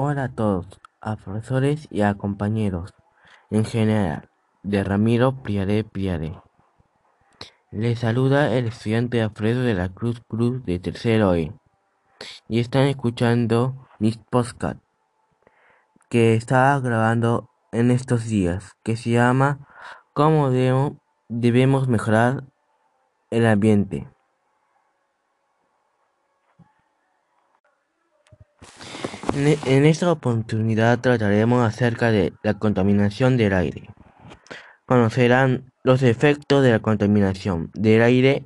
Hola a todos, a profesores y a compañeros en general, de Ramiro Priare Priare. Les saluda el estudiante Alfredo de la Cruz Cruz de tercero E. Y están escuchando mis podcasts que estaba grabando en estos días, que se llama ¿Cómo debemos mejorar el ambiente? En esta oportunidad trataremos acerca de la contaminación del aire. Conocerán los efectos de la contaminación del aire,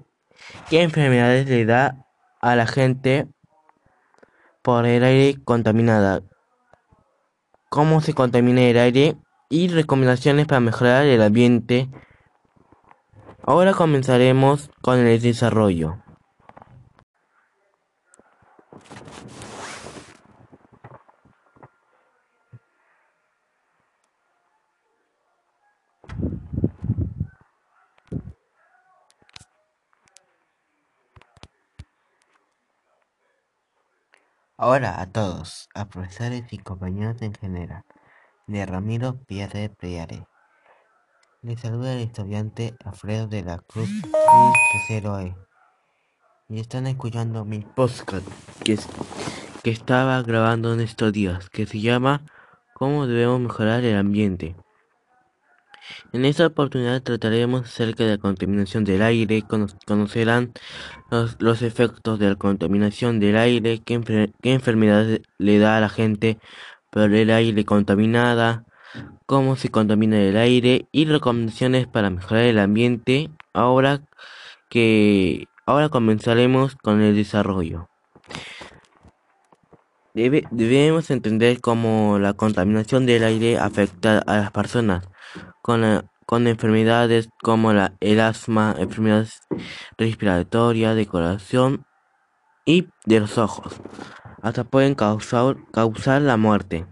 qué enfermedades le da a la gente por el aire contaminado, cómo se contamina el aire y recomendaciones para mejorar el ambiente. Ahora comenzaremos con el desarrollo. Ahora a todos, a profesores y compañeros en general, de Ramiro Pierre Priare. Les saluda el estudiante Alfredo de la Cruz E. Y están escuchando mi podcast que, que estaba grabando en estos días, que se llama ¿Cómo debemos mejorar el ambiente? En esta oportunidad trataremos acerca de la contaminación del aire, conocerán los, efectos de la contaminación del aire, qué, enfermedades le da a la gente por el aire contaminada, cómo se contamina el aire y recomendaciones para mejorar el ambiente. Ahora que ahora comenzaremos con el desarrollo. debemos entender cómo la contaminación del aire afecta a las personas con, con enfermedades como la, el asma, enfermedades respiratorias, de corazón y de los ojos. Hasta pueden causar, causar la muerte.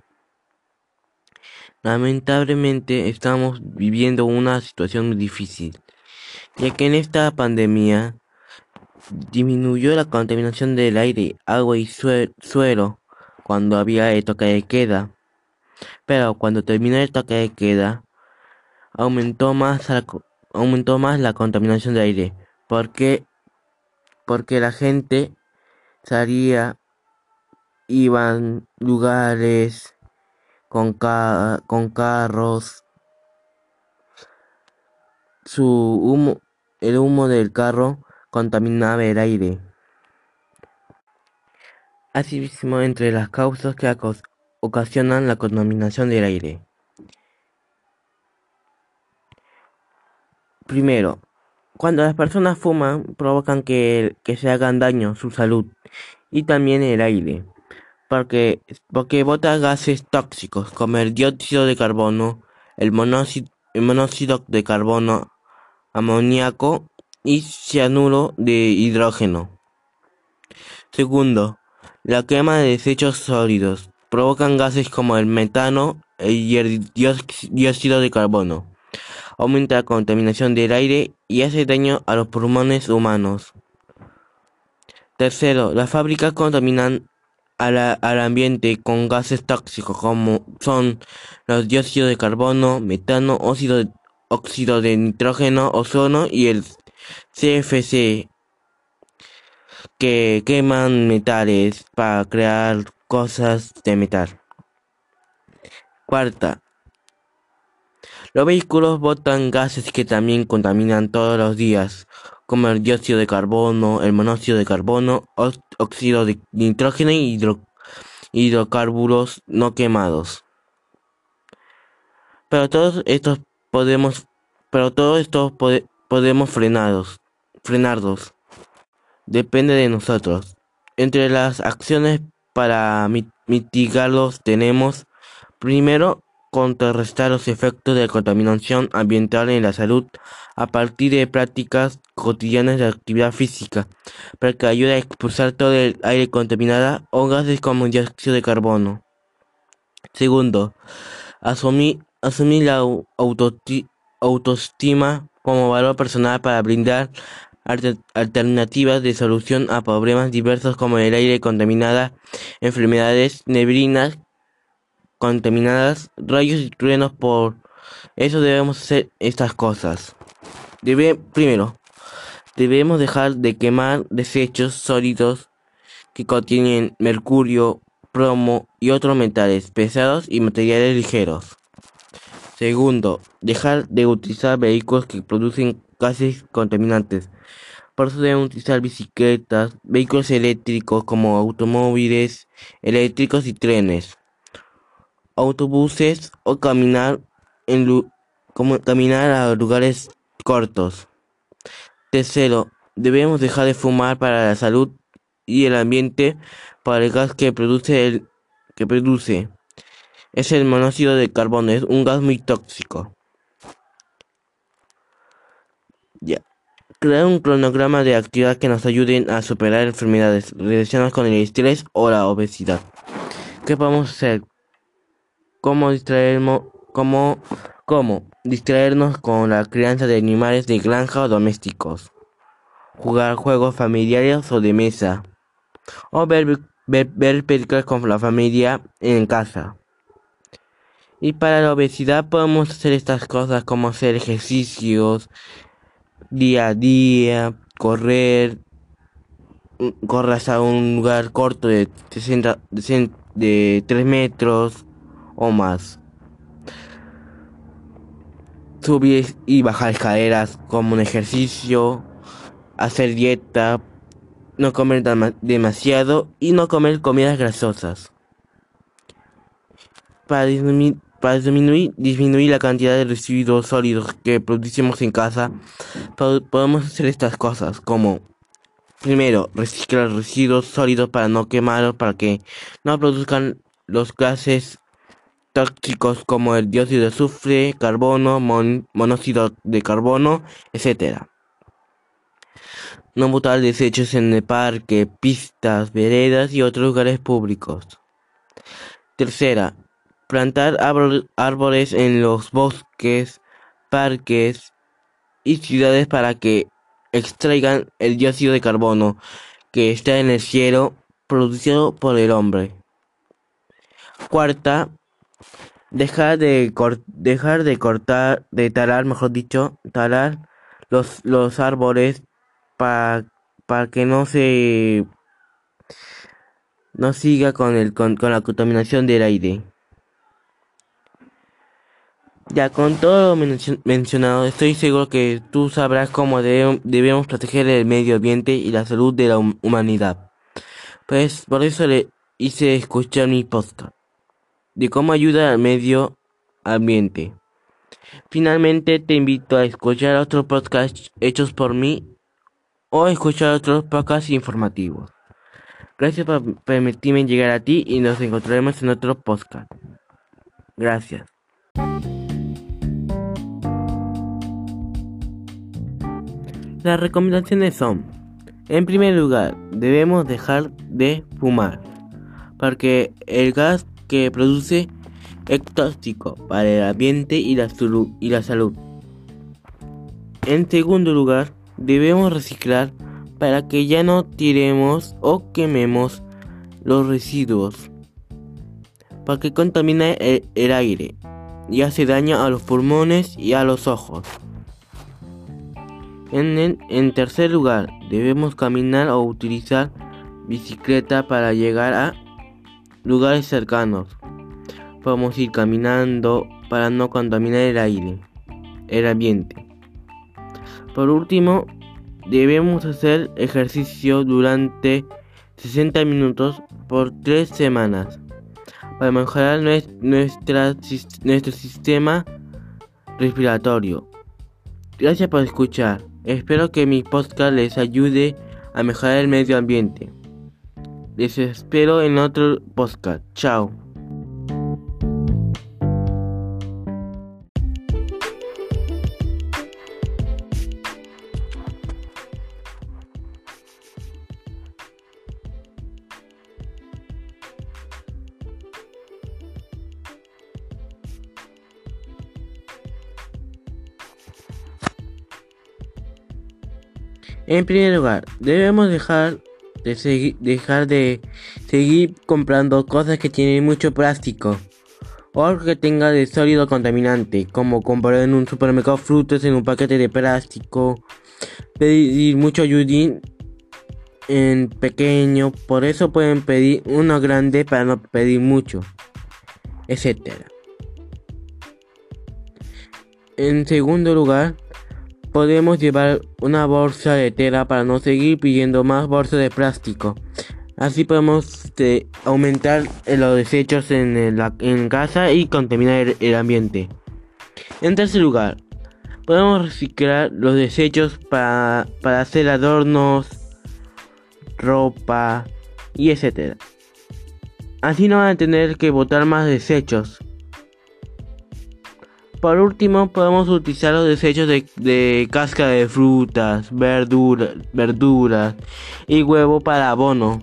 Lamentablemente estamos viviendo una situación muy difícil, ya que en esta pandemia disminuyó la contaminación del aire, agua y suelo cuando había el toque de queda. Pero cuando terminó el toque de queda, aumentó más la, aumentó más la contaminación del aire. Porque porque la gente salía iban lugares con con carros. Su humo el humo del carro contaminaba el aire. Asimismo entre las causas que ocasionan la contaminación del aire Primero, cuando las personas fuman provocan que, se hagan daño su salud y también el aire, porque, porque bota gases tóxicos como el dióxido de carbono, el monóxido, el monóxido de carbono, amoníaco y cianuro de hidrógeno. Segundo, la quema de desechos sólidos provocan gases como el metano y el dióxido de carbono aumenta la contaminación del aire y hace daño a los pulmones humanos. Tercero, las fábricas contaminan al ambiente con gases tóxicos como son los dióxidos de carbono, metano, óxido de, óxido de nitrógeno, ozono y el CFC que queman metales para crear cosas de metal. Cuarta, los vehículos botan gases que también contaminan todos los días, como el dióxido de carbono, el monóxido de carbono, óxido de nitrógeno y hidrocarburos no quemados. Pero todos estos podemos, pero todos estos podemos frenarlos, frenarlos. Depende de nosotros. Entre las acciones para mitigarlos tenemos primero contrarrestar los efectos de contaminación ambiental en la salud a partir de prácticas cotidianas de actividad física, para que ayude a expulsar todo el aire contaminado o gases como dióxido de carbono. Segundo, asumir, asumir la autoestima como valor personal para brindar alternativas de solución a problemas diversos como el aire contaminado, enfermedades nebrinas contaminadas, rayos y truenos. Por eso debemos hacer estas cosas. Debe, primero, debemos dejar de quemar desechos sólidos que contienen mercurio, plomo y otros metales pesados y materiales ligeros. Segundo, dejar de utilizar vehículos que producen gases contaminantes. Por eso deben utilizar bicicletas, vehículos eléctricos como automóviles eléctricos y trenes, autobuses o caminar, en, como caminar a lugares cortos. Tercero, debemos dejar de fumar para la salud y el ambiente para el gas que produce el que produce es el monóxido de carbono, es un gas muy tóxico. Crear un cronograma de actividad que nos ayuden a superar enfermedades relacionadas con el estrés o la obesidad. ¿Qué podemos hacer? ¿Cómo distraernos? ¿Cómo, cómo distraernos con la crianza de animales de granja o domésticos? Jugar juegos familiares o de mesa. O ver, ver películas con la familia en casa. Y para la obesidad podemos hacer estas cosas como hacer ejercicios día a día, correr, corras a un lugar corto de, 60, de 3 metros o más. Subir y bajar escaleras como un ejercicio, hacer dieta, no comer demasiado y no comer comidas grasosas. Para disminuir para disminuir, disminuir la cantidad de residuos sólidos que producimos en casa, podemos hacer estas cosas como Primero, reciclar residuos sólidos para no quemarlos, para que no produzcan los gases tóxicos como el dióxido de azufre, carbono, monóxido de carbono, etc. No botar desechos en el parque, pistas, veredas y otros lugares públicos. Tercera, plantar árboles en los bosques, parques y ciudades para que extraigan el dióxido de carbono que está en el cielo producido por el hombre. Cuarta, dejar de, dejar de cortar, de talar, mejor dicho, talar los, los árboles para que no se no siga con, el, con la contaminación del aire. Ya con todo lo mencionado, estoy seguro que tú sabrás cómo debemos proteger el medio ambiente y la salud de la humanidad. Pues por eso le hice escuchar mi podcast de cómo ayuda al medio ambiente. Finalmente te invito a escuchar otros podcasts hechos por mí o escuchar otros podcasts informativos. Gracias por permitirme llegar a ti y nos encontraremos en otro podcast. Gracias. Las recomendaciones son, en primer lugar, debemos dejar de fumar, porque el gas que produce es tóxico para el ambiente y la, salud. En segundo lugar, debemos reciclar para que ya no tiremos o quememos los residuos, para que contamine el, el aire y hace daño a los pulmones y a los ojos. En, tercer lugar, debemos caminar o utilizar bicicleta para llegar a lugares cercanos. Podemos ir caminando para no contaminar el aire, el ambiente. Por último, debemos hacer ejercicio durante 60 minutos por 3 semanas para mejorar nuestro sistema respiratorio. Gracias por escuchar. Espero que mi podcast les ayude a mejorar el medio ambiente. Les espero en otro podcast. Chao. En primer lugar, debemos dejar de, dejar de seguir comprando cosas que tienen mucho plástico, o que tenga de sólido contaminante, como comprar en un supermercado frutas en un paquete de plástico, pedir mucho ayudín en pequeño, por eso pueden pedir uno grande para no pedir mucho, etc. En segundo lugar, podemos llevar una bolsa de tela para no seguir pidiendo más bolsas de plástico. Así podemos este, aumentar los desechos en, en casa y contaminar el, ambiente. En tercer lugar, podemos reciclar los desechos para, para hacer adornos, ropa y etc. Así no van a tener que botar más desechos. Por último, podemos utilizar los desechos de, de cáscara de frutas, verduras, y huevo para abono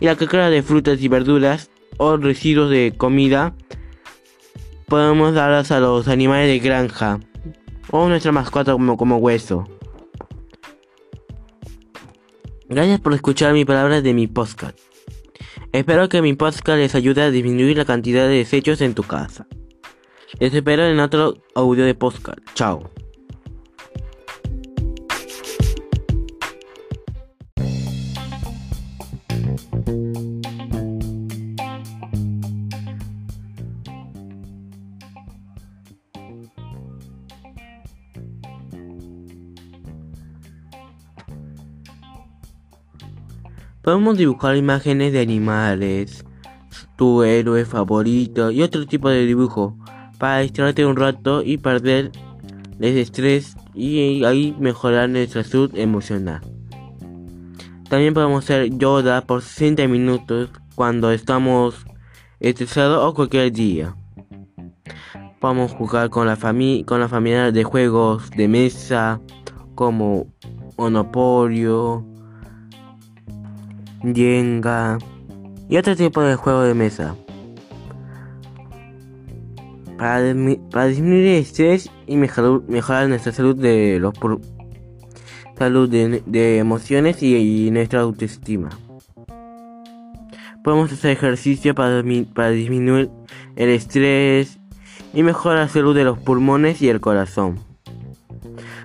y la cáscara de frutas y verduras o residuos de comida podemos darlas a los animales de granja o nuestra mascota como, como hueso. Gracias por escuchar mis palabras de mi podcast. Espero que mi podcast les ayude a disminuir la cantidad de desechos en tu casa. Les espero en otro audio de podcast. Chao. Podemos dibujar imágenes de animales, tu héroe favorito y otro tipo de dibujo para distraerte un rato y perder el estrés y ahí mejorar nuestra salud emocional. También podemos hacer yoga por 60 minutos cuando estamos estresados o cualquier día. Podemos jugar con la, familia con la familia de juegos de mesa como Monopolio, Jenga y otro tipo de juego de mesa. Para, disminuir el estrés y mejorar, nuestra salud de los salud de, emociones y, nuestra autoestima. Podemos hacer ejercicio para, para disminuir el estrés y mejorar la salud de los pulmones y el corazón.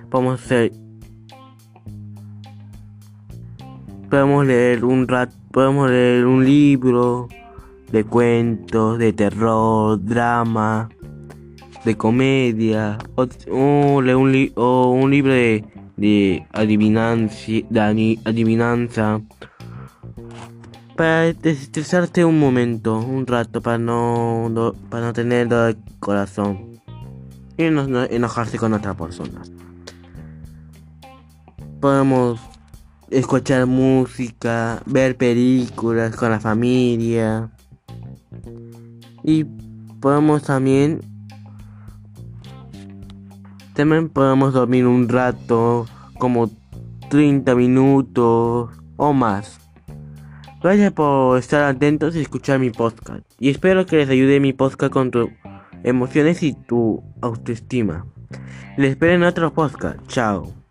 Podemos hacer podemos leer un rat, podemos leer un libro de cuentos, de terror, drama, de comedia, o, leer un, o un libro de, de, de adivinanza, para desestresarte un momento, un rato, para no, para no tener el corazón y no enojarse con otras personas. Podemos escuchar música, ver películas con la familia. Y podemos también también podemos dormir un rato, como 30 minutos o más. Gracias por estar atentos y escuchar mi podcast. Y espero que les ayude mi podcast con tus emociones y tu autoestima. Les espero en otro podcast. Chao.